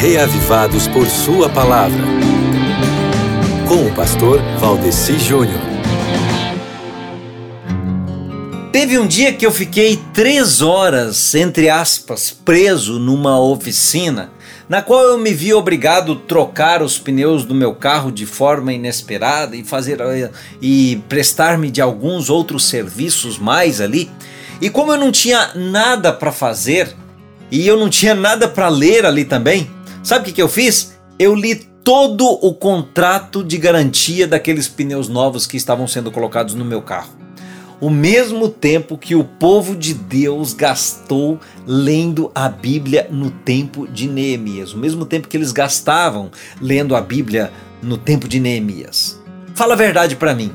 reavivados por Sua palavra. Com o pastor Valdeci Júnior. Teve um dia que eu fiquei três horas, entre aspas, preso numa oficina, na qual eu me vi obrigado a trocar os pneus do meu carro de forma inesperada e fazer e prestar-me de alguns outros serviços mais ali. E como eu não tinha nada para fazer e eu não tinha nada para ler ali também, sabe o que, que eu fiz? Eu li todo o contrato de garantia daqueles pneus novos que estavam sendo colocados no meu carro o mesmo tempo que o povo de Deus gastou lendo a Bíblia no tempo de Neemias, o mesmo tempo que eles gastavam lendo a Bíblia no tempo de Neemias. Fala a verdade para mim.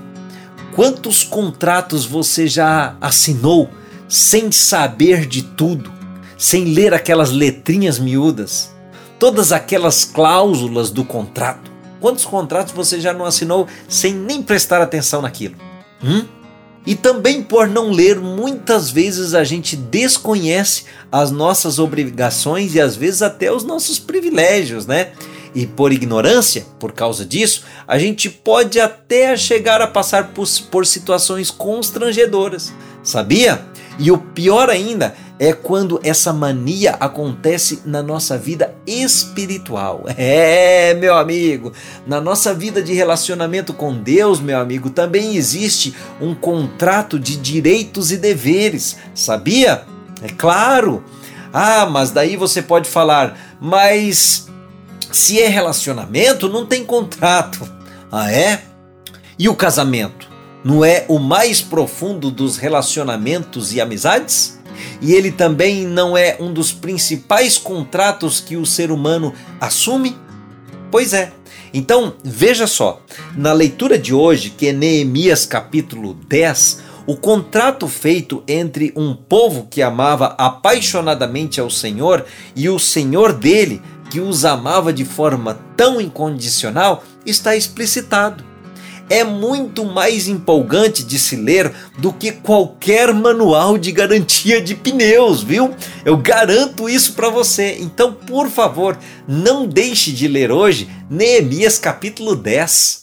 Quantos contratos você já assinou sem saber de tudo, sem ler aquelas letrinhas miúdas, todas aquelas cláusulas do contrato? Quantos contratos você já não assinou sem nem prestar atenção naquilo? Hum? E também por não ler, muitas vezes a gente desconhece as nossas obrigações e às vezes até os nossos privilégios, né? E por ignorância, por causa disso, a gente pode até chegar a passar por, por situações constrangedoras, sabia? E o pior ainda é quando essa mania acontece na nossa vida espiritual. É, meu amigo, na nossa vida de relacionamento com Deus, meu amigo, também existe um contrato de direitos e deveres, sabia? É claro. Ah, mas daí você pode falar, mas se é relacionamento, não tem contrato. Ah, é? E o casamento? Não é o mais profundo dos relacionamentos e amizades? E ele também não é um dos principais contratos que o ser humano assume? Pois é. Então, veja só, na leitura de hoje, que é Neemias capítulo 10, o contrato feito entre um povo que amava apaixonadamente ao Senhor e o Senhor dele, que os amava de forma tão incondicional, está explicitado é muito mais empolgante de se ler do que qualquer manual de garantia de pneus, viu? Eu garanto isso para você. Então, por favor, não deixe de ler hoje Neemias capítulo 10.